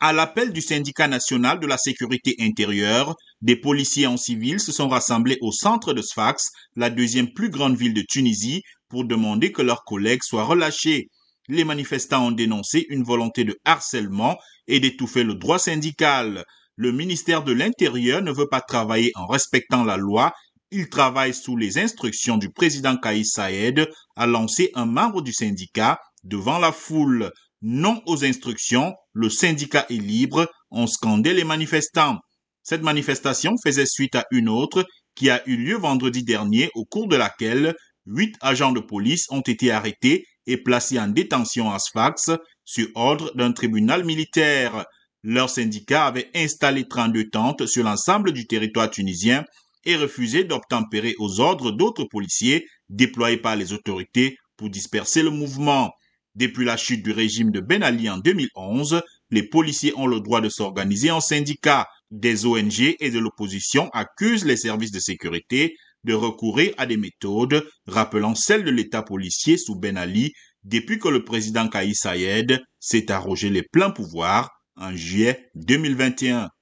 À l'appel du syndicat national de la sécurité intérieure, des policiers en civil se sont rassemblés au centre de Sfax, la deuxième plus grande ville de Tunisie, pour demander que leurs collègues soient relâchés. Les manifestants ont dénoncé une volonté de harcèlement et d'étouffer le droit syndical. Le ministère de l'Intérieur ne veut pas travailler en respectant la loi il travaille sous les instructions du président Kaïs Saïd, a lancé un membre du syndicat devant la foule. Non aux instructions, le syndicat est libre, ont scandé les manifestants. Cette manifestation faisait suite à une autre qui a eu lieu vendredi dernier au cours de laquelle huit agents de police ont été arrêtés et placés en détention à Sfax sur ordre d'un tribunal militaire. Leur syndicat avait installé 32 tentes sur l'ensemble du territoire tunisien et refusé d'obtempérer aux ordres d'autres policiers déployés par les autorités pour disperser le mouvement. Depuis la chute du régime de Ben Ali en 2011, les policiers ont le droit de s'organiser en syndicats. Des ONG et de l'opposition accusent les services de sécurité de recourir à des méthodes rappelant celles de l'État policier sous Ben Ali depuis que le président Kaïs Sayed s'est arrogé les pleins pouvoirs en juillet 2021.